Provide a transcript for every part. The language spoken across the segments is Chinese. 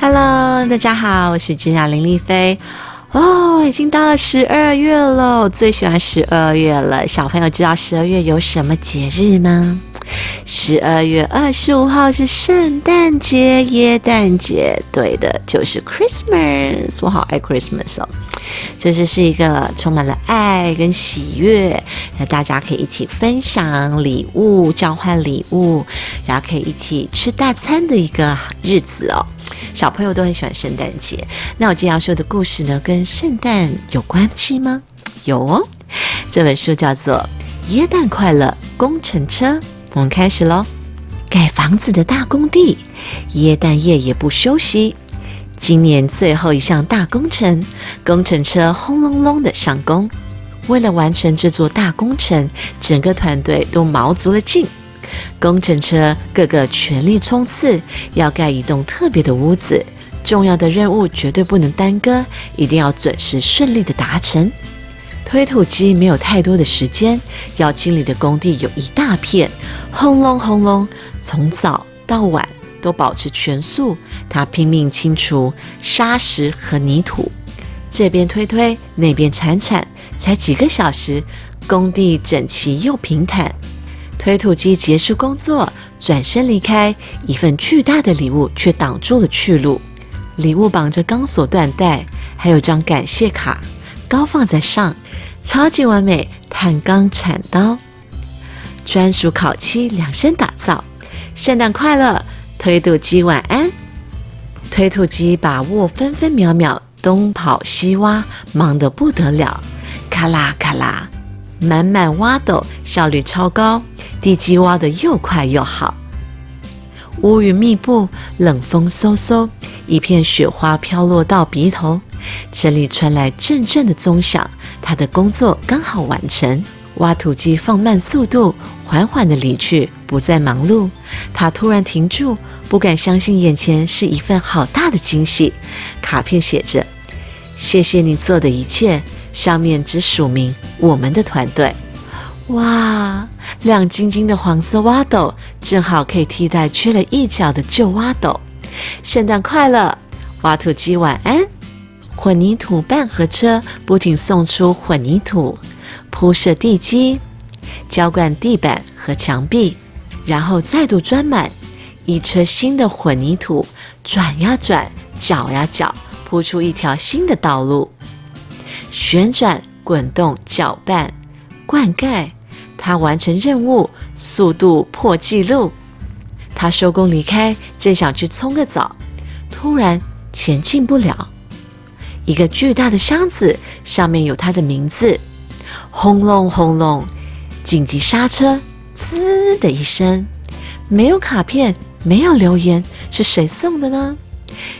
Hello，大家好，我是君雅林丽菲。哦，已经到了十二月了，我最喜欢十二月了。小朋友知道十二月有什么节日吗？十二月二十五号是圣诞节、耶诞节，对的，就是 Christmas。我好爱 Christmas 哦，就是是一个充满了爱跟喜悦，那大家可以一起分享礼物、交换礼物，然后可以一起吃大餐的一个日子哦。小朋友都很喜欢圣诞节。那我今天要说的故事呢，跟圣诞有关系吗？有哦，这本书叫做《耶诞快乐工程车》。我们开始喽！盖房子的大工地，耶诞夜也不休息。今年最后一项大工程，工程车轰隆隆的上工。为了完成这座大工程，整个团队都卯足了劲。工程车个个全力冲刺，要盖一栋特别的屋子。重要的任务绝对不能耽搁，一定要准时顺利的达成。推土机没有太多的时间，要清理的工地有一大片，轰隆轰隆，从早到晚都保持全速。他拼命清除沙石和泥土，这边推推，那边铲铲，才几个小时，工地整齐又平坦。推土机结束工作，转身离开，一份巨大的礼物却挡住了去路。礼物绑着钢索缎带，还有张感谢卡，高放在上。超级完美，碳钢铲刀，专属烤漆量身打造。圣诞快乐，推土机晚安。推土机把握分分秒秒，东跑西挖，忙得不得了。咔啦咔啦，满满挖斗，效率超高，地基挖得又快又好。乌云密布，冷风嗖嗖，一片雪花飘落到鼻头，这里传来阵阵的钟响。他的工作刚好完成，挖土机放慢速度，缓缓地离去，不再忙碌。他突然停住，不敢相信眼前是一份好大的惊喜。卡片写着：“谢谢你做的一切。”上面只署名我们的团队。哇，亮晶晶的黄色挖斗，正好可以替代缺了一角的旧挖斗。圣诞快乐，挖土机晚安。混凝土半合车不停送出混凝土，铺设地基，浇灌地板和墙壁，然后再度装满一车新的混凝土，转呀转，搅呀搅，铺出一条新的道路。旋转、滚动、搅拌、灌溉，他完成任务，速度破纪录。他收工离开，正想去冲个澡，突然前进不了。一个巨大的箱子，上面有他的名字。轰隆轰隆，紧急刹车！滋的一声，没有卡片，没有留言，是谁送的呢？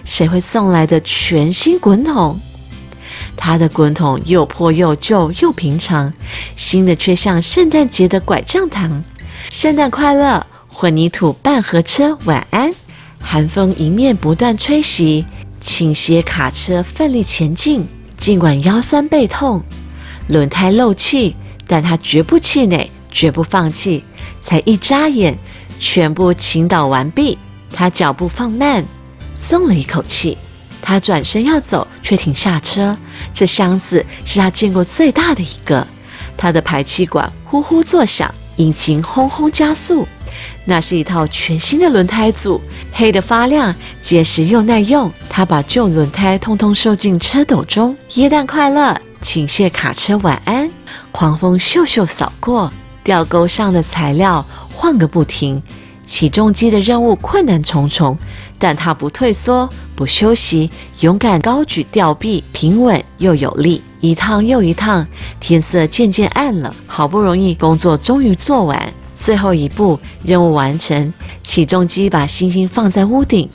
谁会送来的全新滚筒？他的滚筒又破又旧又平常，新的却像圣诞节的拐杖糖。圣诞快乐，混凝土半合车，晚安。寒风迎面不断吹袭。倾斜卡车奋力前进，尽管腰酸背痛，轮胎漏气，但他绝不气馁，绝不放弃。才一眨眼，全部倾倒完毕。他脚步放慢，松了一口气。他转身要走，却停下车。这箱子是他见过最大的一个。他的排气管呼呼作响，引擎轰轰加速。那是一套全新的轮胎组，黑的发亮，结实又耐用。他把旧轮胎通通收进车斗中。耶诞快乐，请谢卡车晚安。狂风咻咻扫过，吊钩上的材料晃个不停。起重机的任务困难重重，但他不退缩，不休息，勇敢高举吊臂，平稳又有力。一趟又一趟，天色渐渐暗了，好不容易工作终于做完。最后一步，任务完成。起重机把星星放在屋顶，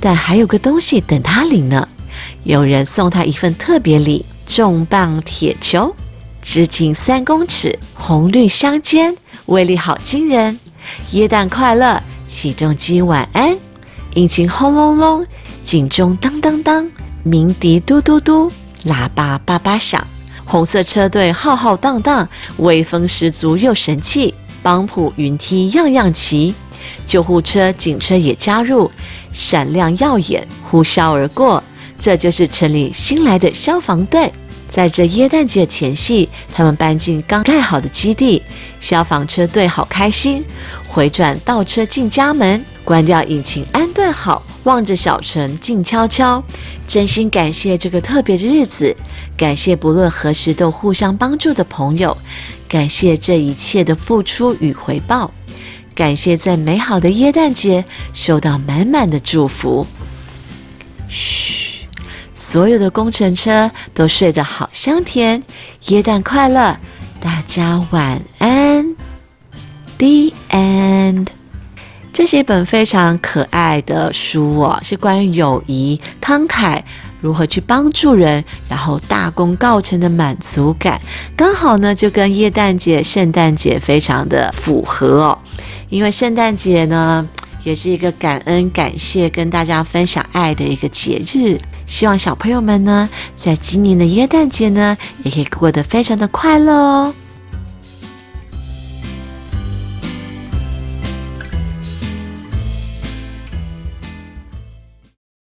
但还有个东西等他领呢。有人送他一份特别礼——重磅铁球，直径三公尺，红绿相间，威力好惊人。耶诞快乐！起重机晚安。引擎轰隆隆，警钟当当当，鸣笛嘟嘟嘟，喇叭叭叭响。红色车队浩浩荡荡，威风十足又神气。邦普云梯样样齐，救护车、警车也加入，闪亮耀眼，呼啸而过。这就是城里新来的消防队。在这耶诞节前夕，他们搬进刚盖好的基地，消防车队好开心。回转倒车进家门，关掉引擎，安顿好，望着小城静悄悄，真心感谢这个特别的日子，感谢不论何时都互相帮助的朋友，感谢这一切的付出与回报，感谢在美好的耶诞节收到满满的祝福。嘘。所有的工程车都睡得好香甜，耶诞快乐，大家晚安。The end。这是一本非常可爱的书哦，是关于友谊、慷慨，如何去帮助人，然后大功告成的满足感，刚好呢就跟耶诞节、圣诞节非常的符合哦，因为圣诞节呢。也是一个感恩、感谢、跟大家分享爱的一个节日。希望小朋友们呢，在今年的耶诞节呢，也可以过得非常的快乐哦。